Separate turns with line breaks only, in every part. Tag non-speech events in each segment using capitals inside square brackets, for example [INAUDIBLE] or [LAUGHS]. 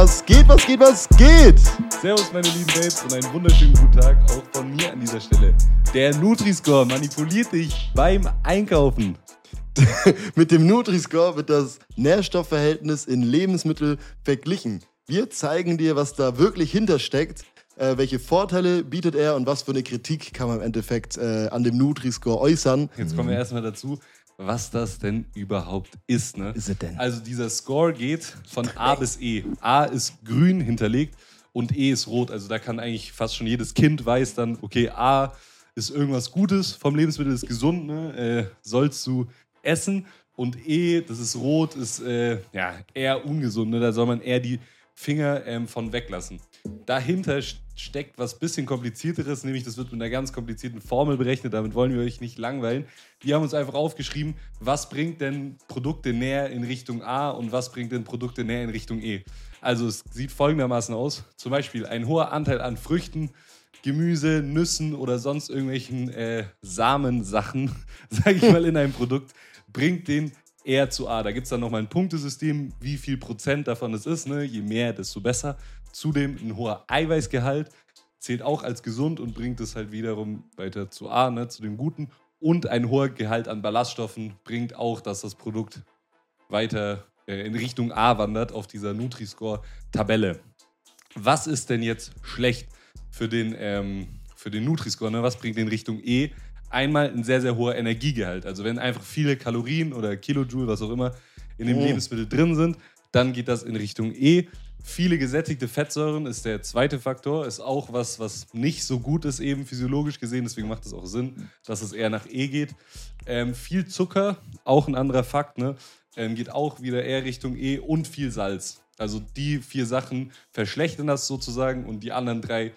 Was geht, was geht, was geht?
Servus, meine lieben Babes, und einen wunderschönen guten Tag auch von mir an dieser Stelle. Der Nutri-Score manipuliert dich beim Einkaufen. [LAUGHS]
Mit dem Nutri-Score wird das Nährstoffverhältnis in Lebensmitteln verglichen. Wir zeigen dir, was da wirklich hintersteckt, äh, welche Vorteile bietet er und was für eine Kritik kann man im Endeffekt äh, an dem Nutri-Score äußern.
Jetzt kommen wir erstmal dazu, was das denn überhaupt ist. Ne?
Ist es denn?
Also dieser Score geht von A bis E. A ist grün hinterlegt und E ist rot. Also da kann eigentlich fast schon jedes Kind weiß dann, okay, A ist irgendwas Gutes vom Lebensmittel, ist gesund, ne? äh, sollst du essen. Und E, das ist rot, ist äh, ja, eher ungesund. Ne? Da soll man eher die Finger ähm, von weglassen. Dahinter steckt was bisschen komplizierteres, nämlich das wird mit einer ganz komplizierten Formel berechnet. Damit wollen wir euch nicht langweilen. Wir haben uns einfach aufgeschrieben, was bringt denn Produkte näher in Richtung A und was bringt denn Produkte näher in Richtung E. Also es sieht folgendermaßen aus. Zum Beispiel ein hoher Anteil an Früchten, Gemüse, Nüssen oder sonst irgendwelchen äh, Samensachen, [LAUGHS] sage ich mal, in einem Produkt, bringt den eher zu A. Da gibt es dann nochmal ein Punktesystem, wie viel Prozent davon es ist. Ne? Je mehr, desto besser. Zudem ein hoher Eiweißgehalt zählt auch als gesund und bringt es halt wiederum weiter zu A, ne? zu dem Guten. Und ein hoher Gehalt an Ballaststoffen bringt auch, dass das Produkt weiter äh, in Richtung A wandert auf dieser Nutri-Score-Tabelle. Was ist denn jetzt schlecht für den, ähm, für den Nutri-Score? Ne? Was bringt den Richtung E? Einmal ein sehr, sehr hoher Energiegehalt. Also wenn einfach viele Kalorien oder Kilojoule, was auch immer, in dem
Oh.
Lebensmittel drin sind, dann geht das in Richtung E. Viele gesättigte Fettsäuren ist der zweite Faktor, ist auch was, was nicht so gut ist, eben physiologisch gesehen. Deswegen macht es auch Sinn, dass es eher nach E geht. Ähm, viel Zucker, auch ein anderer Fakt, ne? ähm, geht auch wieder eher Richtung E und viel Salz. Also die vier Sachen verschlechtern das sozusagen und die anderen drei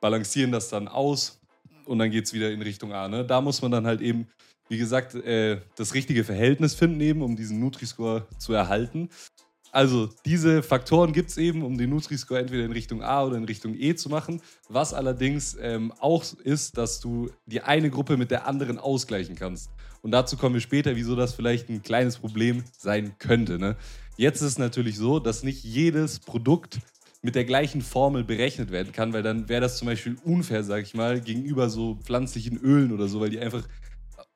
balancieren das dann aus und dann geht es wieder in Richtung A. Ne? Da muss man dann halt eben, wie gesagt, äh, das richtige Verhältnis finden, eben, um diesen Nutri-Score zu erhalten. Also diese Faktoren gibt es eben, um den Nutri-Score entweder in Richtung A oder in Richtung E zu machen. Was allerdings ähm, auch ist, dass du die eine Gruppe mit der anderen ausgleichen kannst. Und dazu kommen wir später, wieso das vielleicht ein kleines Problem sein könnte. Ne? Jetzt ist es natürlich so, dass nicht jedes Produkt mit der gleichen Formel berechnet werden kann, weil dann wäre das zum Beispiel unfair, sag ich mal, gegenüber so pflanzlichen Ölen oder so, weil die einfach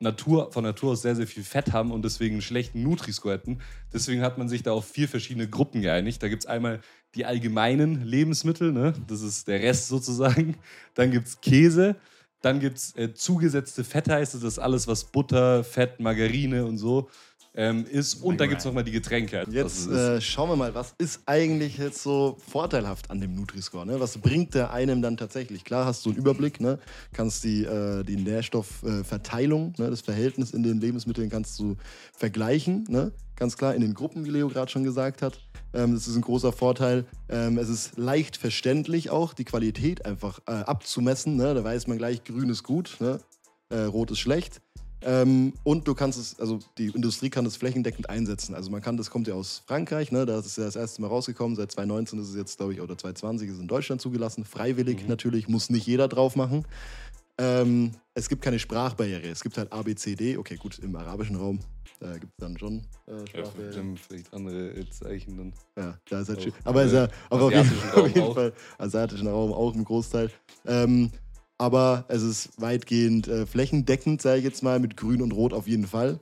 Natur, von Natur aus sehr, sehr viel Fett haben und deswegen einen schlechten Nutri-Score hätten. Deswegen hat man sich da auf vier verschiedene Gruppen geeinigt. Da gibt es einmal die allgemeinen Lebensmittel, ne? das ist der Rest sozusagen. Dann gibt es Käse, dann gibt es äh, zugesetzte Fette, heißt das ist alles, was Butter, Fett, Margarine und so ähm, ist. Und dann gibt es nochmal die Getränke.
Jetzt äh, schauen wir mal, was ist eigentlich jetzt so vorteilhaft an dem Nutri-Score? Ne? Was bringt der einem dann tatsächlich? Klar hast du einen Überblick, ne? kannst die, äh, die Nährstoffverteilung, ne? das Verhältnis in den Lebensmitteln kannst du vergleichen. Ne? Ganz klar in den Gruppen, wie Leo gerade schon gesagt hat. Ähm, das ist ein großer Vorteil. Ähm, es ist leicht verständlich auch, die Qualität einfach äh, abzumessen. Ne? Da weiß man gleich, grün ist gut, ne? äh, rot ist schlecht. Ähm, und du kannst es, also die Industrie kann es flächendeckend einsetzen. Also man kann, das kommt ja aus Frankreich, ne? da ist es ja das erste Mal rausgekommen. Seit 2019 ist es jetzt, glaube ich, oder 2020 ist es in Deutschland zugelassen. Freiwillig natürlich, muss nicht jeder drauf machen. Ähm, es gibt keine Sprachbarriere. Es gibt halt A, B, C, D. Okay, gut, im arabischen Raum, da gibt es dann schon äh,
ja,
Sprachbarriere.
dann vielleicht andere äh, Zeichen dann.
Ja, da ist halt
Auch
schön. Aber ist ja aber auf jeden,
asiatischen [LAUGHS]
auf
Raum
jeden
auch.
Fall asiatischen Raum auch im Großteil. Ähm, aber es ist weitgehend äh, flächendeckend, sage ich jetzt mal, mit Grün und Rot auf jeden Fall.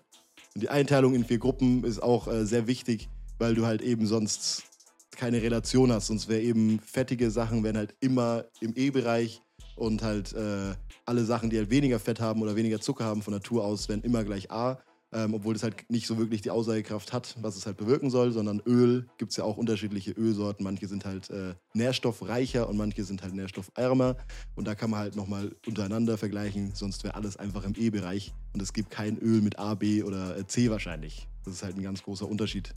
Und die Einteilung in vier Gruppen ist auch äh, sehr wichtig, weil du halt eben sonst keine Relation hast. Sonst wäre eben fettige Sachen wären halt immer im E-Bereich und halt äh, alle Sachen, die halt weniger Fett haben oder weniger Zucker haben von Natur aus, wären immer gleich A. Ähm, obwohl das halt nicht so wirklich die Aussagekraft hat, was es halt bewirken soll, sondern Öl gibt es ja auch unterschiedliche Ölsorten. Manche sind halt äh, nährstoffreicher und manche sind halt nährstoffärmer. Und da kann man halt nochmal untereinander vergleichen, sonst wäre alles einfach im E-Bereich und es gibt kein Öl mit A, B oder äh, C wahrscheinlich. Das ist halt ein ganz großer Unterschied.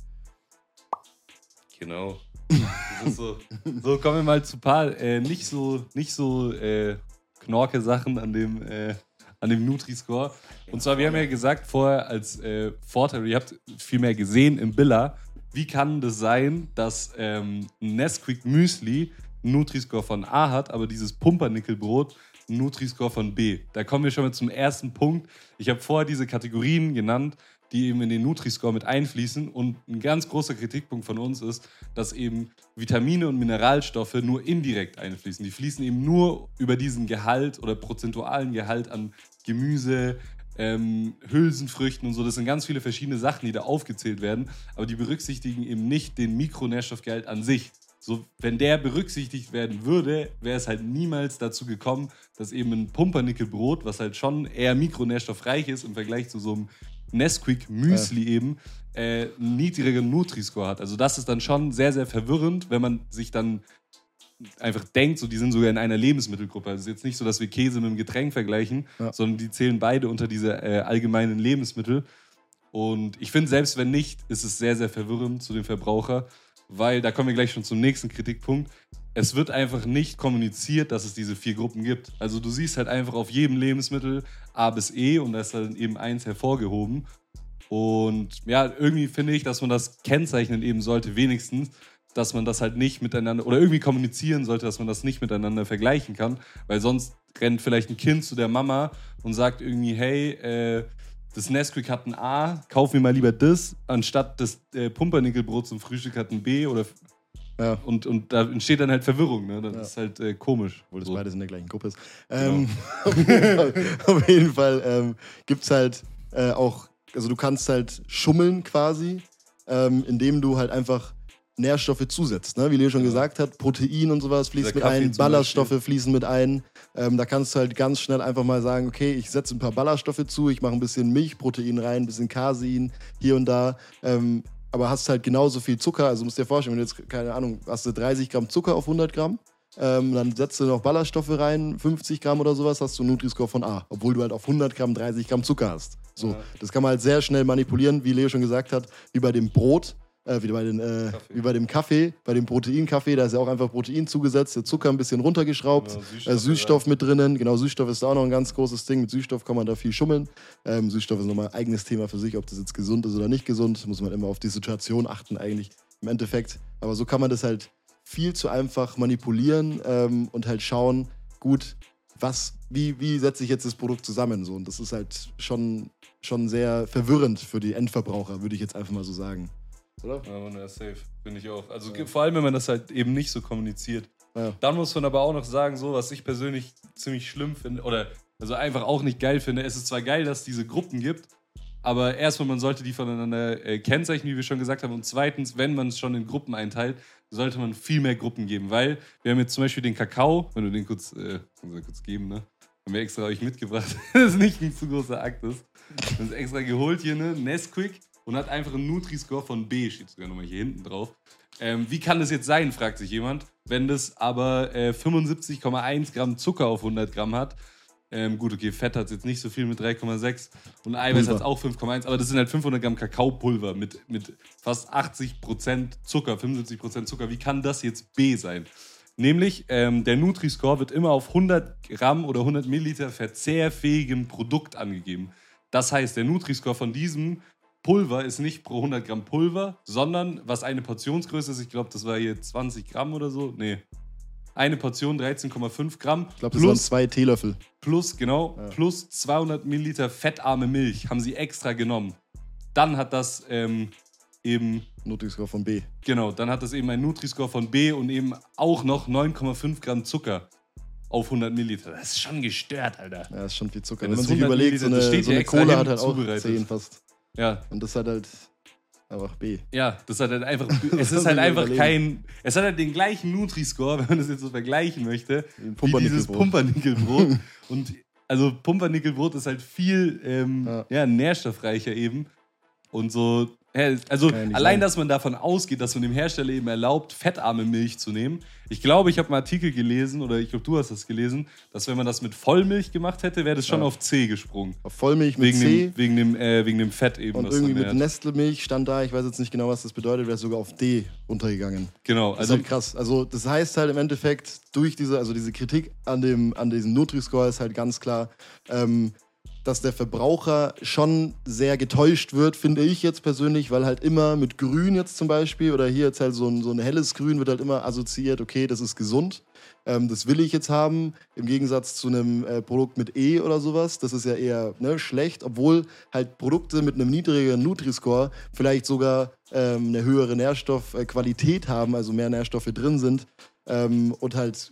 Genau. [LAUGHS] Das ist so, so kommen wir mal zu ein paar äh, nicht so, nicht so äh, knorke Sachen an dem, äh, an dem Nutri-Score. Und zwar, wir haben ja gesagt vorher als äh, Vorteil, ihr habt viel mehr gesehen im Billa, wie kann das sein, dass ähm, Nesquik Müsli einen Nutri-Score von A hat, aber dieses Pumpernickelbrot einen Nutri-Score von B. Da kommen wir schon mal zum ersten Punkt. Ich habe vorher diese Kategorien genannt, die eben in den Nutri-Score mit einfließen. Und ein ganz großer Kritikpunkt von uns ist, dass eben Vitamine und Mineralstoffe nur indirekt einfließen. Die fließen eben nur über diesen Gehalt oder prozentualen Gehalt an Gemüse, ähm, Hülsenfrüchten und so. Das sind ganz viele verschiedene Sachen, die da aufgezählt werden, aber die berücksichtigen eben nicht den Mikronährstoffgehalt an sich. So, wenn der berücksichtigt werden würde, wäre es halt niemals dazu gekommen, dass eben ein Pumpernickelbrot, was halt schon eher mikronährstoffreich ist im Vergleich zu so einem Nesquik Müsli ja. eben, äh, einen niedrigeren Nutri-Score hat. Also das ist dann schon sehr, sehr verwirrend, wenn man sich dann einfach denkt, so die sind sogar in einer Lebensmittelgruppe. Also es ist jetzt nicht so, dass wir Käse mit einem Getränk vergleichen, ja. sondern die zählen beide unter diese äh, allgemeinen Lebensmittel. Und ich finde, selbst wenn nicht, ist es sehr, sehr verwirrend zu dem Verbraucher, weil da kommen wir gleich schon zum nächsten Kritikpunkt. Es wird einfach nicht kommuniziert, dass es diese vier Gruppen gibt. Also du siehst halt einfach auf jedem Lebensmittel A bis E und da ist dann eben eins hervorgehoben. Und ja, irgendwie finde ich, dass man das kennzeichnen eben sollte, wenigstens, dass man das halt nicht miteinander oder irgendwie kommunizieren sollte, dass man das nicht miteinander vergleichen kann, weil sonst rennt vielleicht ein Kind zu der Mama und sagt irgendwie, hey, äh, das Nesquik hat ein A, kauf mir mal lieber das, anstatt das äh, Pumpernickelbrot zum Frühstück hat ein B oder ja. und, und da entsteht dann halt Verwirrung, ne? Das ja. ist halt äh, komisch.
Obwohl das so. beides in der gleichen Gruppe ist. Ähm, genau. [LAUGHS] auf jeden Fall, auf jeden Fall ähm, gibt es halt äh, auch, also du kannst halt schummeln quasi, ähm, indem du halt einfach Nährstoffe zusetzt. Ne? Wie Leo schon gesagt hat, Protein und sowas fließt mit ein, Ballaststoffe fließen mit ein. Ähm, da kannst du halt ganz schnell einfach mal sagen, okay, ich setze ein paar Ballaststoffe zu, ich mache ein bisschen Milchprotein rein, ein bisschen Casein hier und da. Ähm, aber hast halt genauso viel Zucker. Also musst dir vorstellen, wenn du jetzt, keine Ahnung, hast du 30 Gramm Zucker auf 100 Gramm, ähm, dann setzt du noch Ballaststoffe rein, 50 Gramm oder sowas, hast du einen Nutri-Score von A, obwohl du halt auf 100 Gramm 30 Gramm Zucker hast. So, ja. das kann man halt sehr schnell manipulieren, wie Leo schon gesagt hat, wie bei dem Brot äh, wie, bei den, äh, wie bei dem Kaffee, bei dem Proteinkaffee, da ist ja auch einfach Protein zugesetzt, der Zucker ein bisschen runtergeschraubt, genau, Süßstoff, äh, Süßstoff mit drinnen. Genau, Süßstoff ist da auch noch ein ganz großes Ding. Mit Süßstoff kann man da viel schummeln. Ähm, Süßstoff ist nochmal ein eigenes Thema für sich, ob das jetzt gesund ist oder nicht gesund. Muss man immer auf die Situation achten, eigentlich im Endeffekt. Aber so kann man das halt viel zu einfach manipulieren ähm, und halt schauen, gut, was, wie, wie setze ich jetzt das Produkt zusammen? So, und das ist halt schon, schon sehr verwirrend für die Endverbraucher, würde ich jetzt einfach mal so sagen
oder? Ja, man, ja, safe. Finde ich auch. Also ja. vor allem, wenn man das halt eben nicht so kommuniziert. Ja. Dann muss man aber auch noch sagen, so, was ich persönlich ziemlich schlimm finde, oder also einfach auch nicht geil finde. Es ist zwar geil, dass es diese Gruppen gibt, aber erstmal, man sollte die voneinander äh, kennzeichnen, wie wir schon gesagt haben. Und zweitens, wenn man es schon in Gruppen einteilt, sollte man viel mehr Gruppen geben. Weil wir haben jetzt zum Beispiel den Kakao, wenn du den kurz, äh, kurz geben, ne? Haben wir extra euch mitgebracht, [LAUGHS] dass es nicht ein zu großer Akt ist. Wir haben es extra geholt hier, ne? Nesquik und hat einfach einen Nutri-Score von B, steht sogar nochmal hier hinten drauf. Ähm, wie kann das jetzt sein, fragt sich jemand, wenn das aber äh, 75,1 Gramm Zucker auf 100 Gramm hat. Ähm, gut, okay, Fett hat jetzt nicht so viel mit 3,6 und Eiweiß hat auch 5,1, aber das sind halt 500 Gramm Kakaopulver mit, mit fast 80 Prozent Zucker, 75 Prozent Zucker. Wie kann das jetzt B sein? Nämlich, ähm, der Nutri-Score wird immer auf 100 Gramm oder 100 Milliliter verzehrfähigem Produkt angegeben. Das heißt, der Nutri-Score von diesem Pulver ist nicht pro 100 Gramm Pulver, sondern was eine Portionsgröße ist, ich glaube, das war hier 20 Gramm oder so. Nee. Eine Portion 13,5 Gramm.
Ich glaube, das waren zwei Teelöffel.
Plus, genau, ja. plus 200 Milliliter fettarme Milch haben sie extra genommen. Dann hat das ähm, eben.
Nutri-Score von B.
Genau, dann hat das eben ein Nutri-Score von B und eben auch noch 9,5 Gramm Zucker auf 100 Milliliter. Das ist schon gestört, Alter.
Ja, das ist schon viel Zucker. Wenn man sich überlegt, so eine, so eine Cola hat halt auch 10 fast.
Ja.
Und das hat halt einfach B.
Ja, das hat halt einfach. [LAUGHS] es ist halt einfach kein. Es hat halt den gleichen Nutri-Score, [LAUGHS] wenn man das jetzt so vergleichen möchte, wie dieses Pumpernickelbrot. [LAUGHS] und also Pumpernickelbrot ist halt viel ähm, ja. ja. nährstoffreicher eben. Und so also allein, sein. dass man davon ausgeht, dass man dem Hersteller eben erlaubt, fettarme Milch zu nehmen. Ich glaube, ich habe einen Artikel gelesen, oder ich glaube, du hast das gelesen, dass wenn man das mit Vollmilch gemacht hätte, wäre das schon ja. auf C gesprungen.
Auf Vollmilch mit
wegen
C?
Dem, wegen, dem, äh, wegen dem Fett eben.
Und irgendwie mit Nestle-Milch stand da, ich weiß jetzt nicht genau, was das bedeutet, wäre sogar auf D runtergegangen.
Genau.
Das also, ist halt krass. Also das heißt halt im Endeffekt, durch diese, also diese Kritik an, dem, an diesem Nutri-Score ist halt ganz klar, ähm, dass der Verbraucher schon sehr getäuscht wird, finde ich jetzt persönlich, weil halt immer mit Grün jetzt zum Beispiel oder hier jetzt halt so ein, so ein helles Grün wird halt immer assoziiert, okay, das ist gesund. Ähm, das will ich jetzt haben, im Gegensatz zu einem äh, Produkt mit E oder sowas. Das ist ja eher ne, schlecht, obwohl halt Produkte mit einem niedrigeren Nutri-Score vielleicht sogar ähm, eine höhere Nährstoffqualität haben, also mehr Nährstoffe drin sind ähm, und halt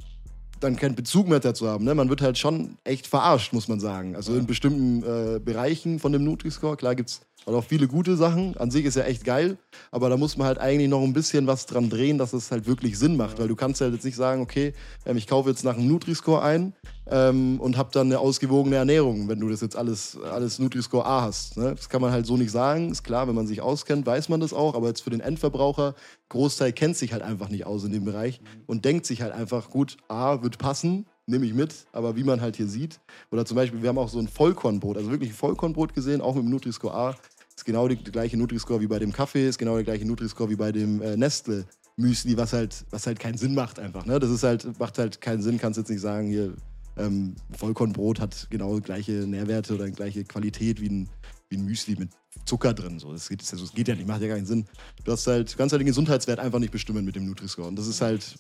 dann keinen Bezug mehr dazu haben. Ne? Man wird halt schon echt verarscht, muss man sagen. Also in bestimmten äh, Bereichen von dem Nutri-Score, klar gibt es auch viele gute Sachen. An sich ist ja echt geil, aber da muss man halt eigentlich noch ein bisschen was dran drehen, dass es halt wirklich Sinn macht. Weil du kannst halt jetzt nicht sagen, okay, ähm, ich kaufe jetzt nach einem Nutri-Score ein ähm, und habe dann eine ausgewogene Ernährung, wenn du das jetzt alles, alles Nutri-Score A hast. Ne? Das kann man halt so nicht sagen. Ist klar, wenn man sich auskennt, weiß man das auch. Aber jetzt für den Endverbraucher, Großteil kennt sich halt einfach nicht aus in dem Bereich und denkt sich halt einfach, gut, A wird passen, nehme ich mit, aber wie man halt hier sieht, oder zum Beispiel, wir haben auch so ein Vollkornbrot, also wirklich ein Vollkornbrot gesehen, auch mit dem Nutri-Score A, ist genau die, die gleiche Nutri-Score wie bei dem Kaffee, ist genau der gleiche Nutri-Score wie bei dem äh, Nestle. Müsli, was halt, was halt keinen Sinn macht einfach. Ne? Das ist halt, macht halt keinen Sinn, kannst jetzt nicht sagen, hier, ähm, Vollkornbrot hat genau gleiche Nährwerte oder gleiche Qualität wie ein, wie ein Müsli mit Zucker drin. So, das, geht, das geht ja nicht, macht ja keinen Sinn. Du hast halt, du kannst halt den Gesundheitswert einfach nicht bestimmen mit dem Nutri-Score. Und das ist halt,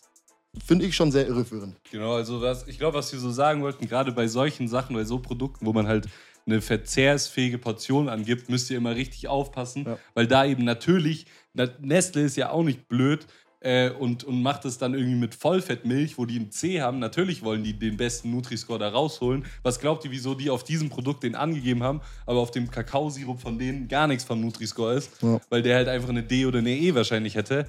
finde ich schon sehr irreführend.
Genau, also was, ich glaube, was wir so sagen wollten, gerade bei solchen Sachen, bei so Produkten, wo man halt eine verzehrsfähige Portion angibt, müsst ihr immer richtig aufpassen, ja. weil da eben natürlich, Nestle ist ja auch nicht blöd, äh, und, und macht es dann irgendwie mit Vollfettmilch, wo die ein C haben. Natürlich wollen die den besten Nutri-Score da rausholen. Was glaubt ihr, wieso die auf diesem Produkt den angegeben haben, aber auf dem Kakaosirup von denen gar nichts vom Nutri-Score ist? Ja. Weil der halt einfach eine D oder eine E wahrscheinlich hätte.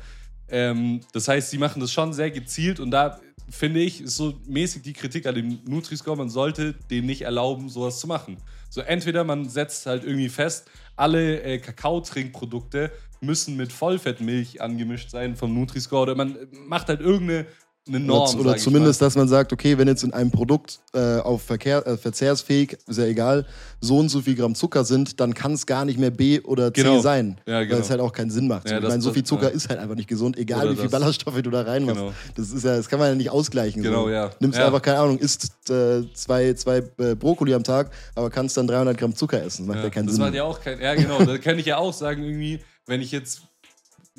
Ähm, das heißt, sie machen das schon sehr gezielt und da finde ich, ist so mäßig die Kritik an dem Nutri-Score, man sollte denen nicht erlauben, sowas zu machen. So entweder man setzt halt irgendwie fest, alle äh, Kakaotrinkprodukte müssen mit Vollfettmilch angemischt sein vom Nutri-Score oder man macht halt irgendeine eine Norm.
Oder, oder zumindest, dass man sagt, okay, wenn jetzt in einem Produkt äh, auf Verkehr, äh, verzehrsfähig, ist ja egal, so und so viel Gramm Zucker sind, dann kann es gar nicht mehr B oder C
genau.
sein.
Ja, genau.
Weil es halt auch keinen Sinn macht. Ja, ich meine, so viel Zucker ja. ist halt einfach nicht gesund, egal oder wie viel Ballaststoffe du da reinmachst. Genau. Das, ist ja, das kann man ja nicht ausgleichen.
Genau, so. ja.
Nimmst einfach, keine Ahnung, isst äh, zwei, zwei äh, Brokkoli am Tag, aber kannst dann 300 Gramm Zucker essen. Das macht ja, keinen
das
Sinn.
Das macht ja auch keinen Ja, genau. da kann ich ja auch sagen, irgendwie, wenn ich jetzt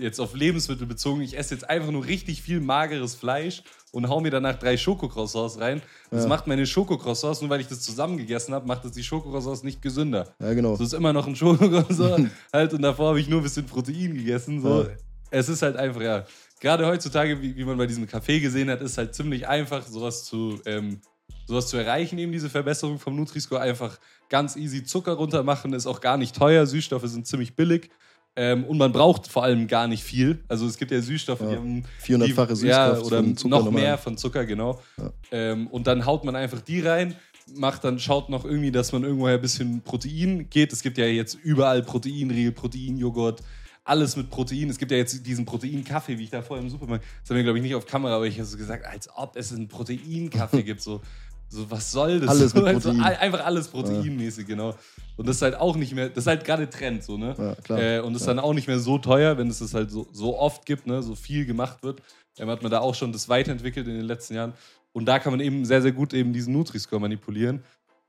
jetzt auf Lebensmittel bezogen, ich esse jetzt einfach nur richtig viel mageres Fleisch und hau mir danach drei Schokocroissants rein. Das ja. macht meine Schokocroissants, nur weil ich das zusammen gegessen habe, macht das die Schokocroissants nicht gesünder.
Ja, genau.
So ist immer noch ein Schokocroissant [LAUGHS] halt und davor habe ich nur ein bisschen Protein gegessen. So. Ja. Es ist halt einfach, ja. Gerade heutzutage, wie, wie man bei diesem Café gesehen hat, ist halt ziemlich einfach, sowas zu, ähm, sowas zu erreichen, eben diese Verbesserung vom Nutri-Score. Einfach ganz easy Zucker runter machen, ist auch gar nicht teuer. Süßstoffe sind ziemlich billig. Ähm, und man braucht vor allem gar nicht viel. Also es gibt ja Süßstoffe, ja. die haben
400-fache Süßkraft
ja, oder noch normal. mehr von Zucker, genau. Ja. Ähm, und dann haut man einfach die rein, macht dann schaut noch irgendwie, dass man irgendwoher ein bisschen Protein geht. Es gibt ja jetzt überall Proteinriegel, Proteinjoghurt, alles mit Protein. Es gibt ja jetzt diesen Proteinkaffee, wie ich da vorher im Supermarkt. Das haben wir glaube ich nicht auf Kamera, aber ich habe so gesagt, als ob es einen Proteinkaffee [LAUGHS] gibt. So so, was soll das?
Alles [LAUGHS]
Protein. Also, einfach alles proteinmäßig, ja. genau. Und das ist halt auch nicht mehr, das ist halt gerade Trend, so, ne? Ja, klar. Äh, und das ist dann auch nicht mehr so teuer, wenn es das halt so, so oft gibt, ne? So viel gemacht wird. Ähm, hat man da auch schon das weiterentwickelt in den letzten Jahren. Und da kann man eben sehr, sehr gut eben diesen Nutri-Score manipulieren.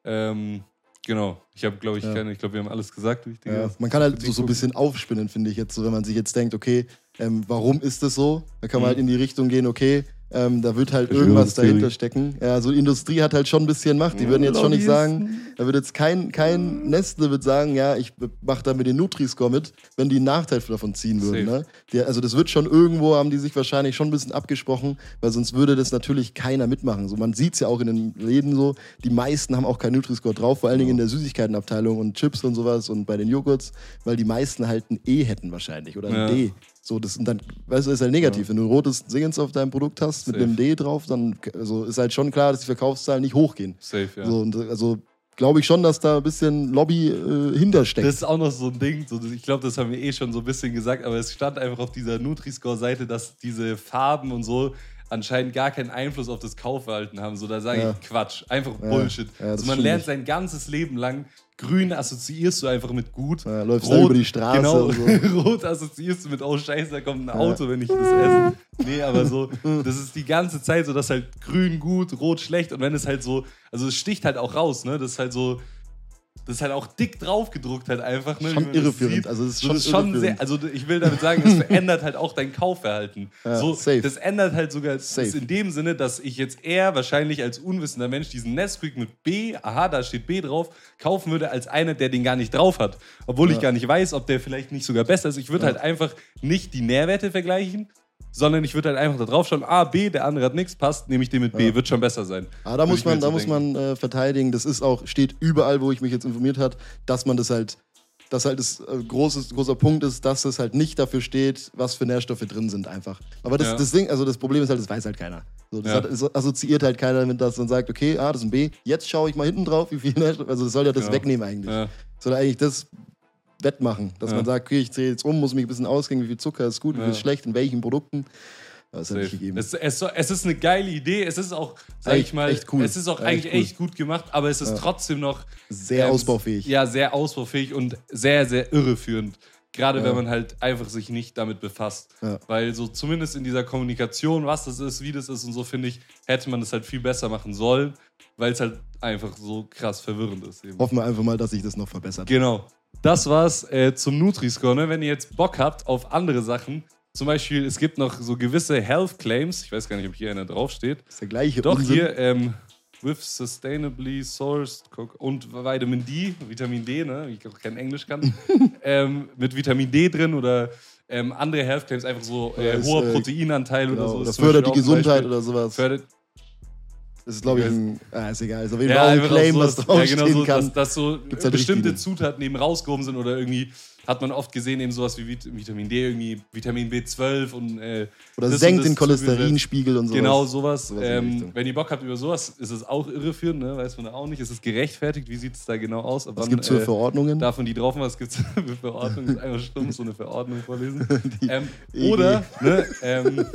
Ähm, genau. Ich habe, glaube ich, ja. keine, ich glaube, wir haben alles gesagt.
Ja. Man kann halt so, so ein bisschen aufspinnen, finde ich jetzt, so, wenn man sich jetzt denkt, okay, ähm, warum ist das so? Da kann man mhm. halt in die Richtung gehen, okay, ähm, da wird halt irgendwas dahinter stecken. Ja, so Industrie hat halt schon ein bisschen Macht. Die würden jetzt schon nicht sagen, da wird jetzt kein, kein Nestle wird sagen, ja, ich mache da mit den Nutri-Score mit, wenn die einen Nachteil davon ziehen würden. Ne? Die, also das wird schon irgendwo, haben die sich wahrscheinlich schon ein bisschen abgesprochen, weil sonst würde das natürlich keiner mitmachen. So, man sieht es ja auch in den Läden so, die meisten haben auch keinen Nutri-Score drauf, vor allen Dingen in der Süßigkeitenabteilung und Chips und sowas und bei den Joghurts, weil die meisten halt ein E hätten wahrscheinlich oder ein ja. D. So, das sind dann, weißt du, ist halt negativ. Ja. Wenn du ein rotes Singens auf deinem Produkt hast mit Safe. einem D drauf, dann also ist halt schon klar, dass die Verkaufszahlen nicht hochgehen.
Safe, ja.
So, und, also glaube ich schon, dass da ein bisschen Lobby äh, hintersteckt.
Das ist auch noch so ein Ding. So, ich glaube, das haben wir eh schon so ein bisschen gesagt, aber es stand einfach auf dieser Nutri-Score-Seite, dass diese Farben und so anscheinend gar keinen Einfluss auf das Kaufverhalten haben. So, da sage ja. ich Quatsch, einfach Bullshit. Ja, also man lernt sein ganzes Leben lang, Grün assoziierst du einfach mit gut.
Ja, läufst Rot, über die Straße.
Genau, so. [LAUGHS] Rot assoziierst du mit, oh Scheiße, da kommt ein Auto, wenn ich das esse. Nee, aber so, das ist die ganze Zeit so, dass halt grün gut, rot schlecht und wenn es halt so, also es sticht halt auch raus, ne? Das ist halt so, das ist halt auch dick drauf gedruckt halt einfach. Ne,
Schon irreführend.
sieht.
Also ist schon
das ist schon
irreführend.
sehr, also ich will damit sagen, es verändert halt auch dein Kaufverhalten.
Ja,
so,
safe.
Das ändert halt sogar
Safe.
in dem Sinne, dass ich jetzt eher wahrscheinlich als unwissender Mensch diesen Nesquik mit B, aha, da steht B drauf, kaufen würde, als einer, der den gar nicht drauf hat. Obwohl ich gar nicht weiß, ob der vielleicht nicht sogar besser ist. Ich würde halt einfach nicht die Nährwerte vergleichen, sondern ich würde halt einfach da drauf schauen, A, B, der andere hat nichts, passt, nehme ich den mit B, wird schon besser sein.
Aber da
Würde
muss man, da muss
denken.
man äh, verteidigen. Das ist auch, steht überall, wo ich mich jetzt informiert hat, dass man das halt, dass halt das äh, großes, großer Punkt ist, dass es halt nicht dafür steht, was für Nährstoffe drin sind einfach. Aber das,
Ja.
das Ding, also das Problem ist halt, das weiß halt keiner. So, das,
Ja.
hat, das assoziiert halt keiner damit, dass man sagt, okay, ah, das ist ein B, jetzt schaue ich mal hinten drauf, wie viel Nährstoffe, also das soll ja das
Ja.
wegnehmen eigentlich.
Ja.
Soll eigentlich das wettmachen, dass
Ja.
man sagt, okay, ich zähle jetzt um, muss mich ein bisschen ausgehen, wie viel Zucker ist gut, wie viel
Ja.
ist schlecht, in welchen Produkten. Das ist ja nicht gegeben.
Es, es, es ist eine geile Idee. Es ist auch, sag
Echt-
ich mal,
echt cool.
es ist auch
Ja,
eigentlich
echt cool.
echt gut gemacht, aber es ist trotzdem noch
Sehr
ähm,
ausbaufähig.
Ja, sehr ausbaufähig und sehr, sehr irreführend. Gerade
Ja.
wenn man halt einfach sich nicht damit befasst.
Ja.
Weil so zumindest in dieser Kommunikation, was das ist, wie das ist und so, finde ich, hätte man das halt viel besser machen sollen, weil es halt einfach so krass verwirrend ist. Eben.
Hoffen wir einfach mal, dass sich das noch verbessert.
Genau. Das war's äh, zum Nutri-Score. Ne? Wenn ihr jetzt Bock habt auf andere Sachen, zum Beispiel, es gibt noch so gewisse Health Claims. Ich weiß gar nicht, ob hier einer draufsteht.
Das ist der gleiche
Doch,
Unsinn.
hier, ähm, with sustainably sourced und Vitamin D, Vitamin D, ne, wie ich auch kein Englisch kann, [LAUGHS] ähm, mit Vitamin D drin oder ähm, andere Health Claims, einfach so äh, hoher
äh,
Proteinanteil oder
Genau,
so.
oder
ist zum
fördert die Gesundheit oder sowas.
Fördert,
Das ist, glaube ich, ein. Ah, ist egal. Ist auf jeden
ja,
Fall auch ein
einfach auch
Claim,
so,
was
dass-
draufstehen
ja, genau so,
kann.
Dass, dass so
Gibt's halt
bestimmte. Zutaten eben rausgehoben sind oder irgendwie hat man oft gesehen, eben sowas wie Vit Vitamin D, irgendwie Vitamin B12 und äh,
oder
und
senkt
das
den. Cholesterinspiegel und sowas.
Genau, sowas.
Sowas
ähm, wenn ihr Bock habt über sowas, ist es auch irreführend, ne? weiß man auch nicht. Ist es gerechtfertigt? Wie sieht es da genau aus? Ab
Was gibt es für
äh,
Verordnungen?
Darf man die drauf machen? Was gibt es [LAUGHS] für Verordnungen? Einfach stumpf so eine Verordnung vorlesen. [LAUGHS] ähm,
EG.
oder, ne, ähm,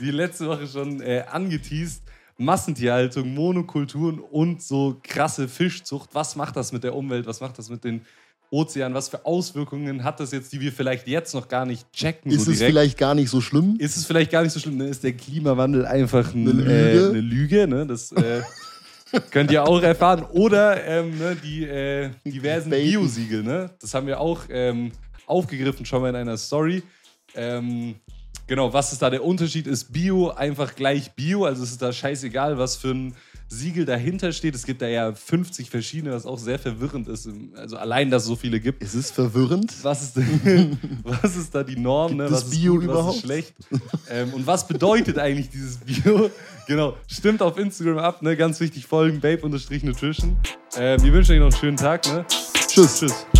wie letzte Woche schon äh, angeteased, Massentierhaltung, Monokulturen und so krasse Fischzucht. Was macht das mit der Umwelt? Was macht das mit den Ozeanen? Was für Auswirkungen hat das jetzt, die wir vielleicht jetzt noch gar nicht checken?
ist
so
es vielleicht gar nicht so schlimm?
ist es vielleicht gar nicht so schlimm, ne? ist der Klimawandel einfach ein,
Eine
äh,
Lüge?
eine Lüge, ne? Das äh, [LAUGHS] könnt ihr auch erfahren. Oder ähm, ne, die äh, diversen. Bio-Siegel, ne? Das haben wir auch ähm, aufgegriffen schon mal in einer Story. Ähm, genau, was ist da der Unterschied? Ist Bio einfach gleich Bio? Also es ist da scheißegal, was für ein Siegel dahinter steht. Es gibt da ja 50 verschiedene, was auch sehr verwirrend ist. Also allein, dass es so viele gibt.
Es ist verwirrend.
Was ist, denn, [LAUGHS] was ist da die Norm? Ne? Was ist
Bio
gut, Was
überhaupt?
ist schlecht? Ähm, und was bedeutet eigentlich dieses Bio? [LAUGHS] Genau, stimmt auf Instagram ab, ne? ganz wichtig, folgen babe-nutrition. Ähm, wir wünschen euch noch einen schönen Tag. Ne?
Tschüss.
Tschüss.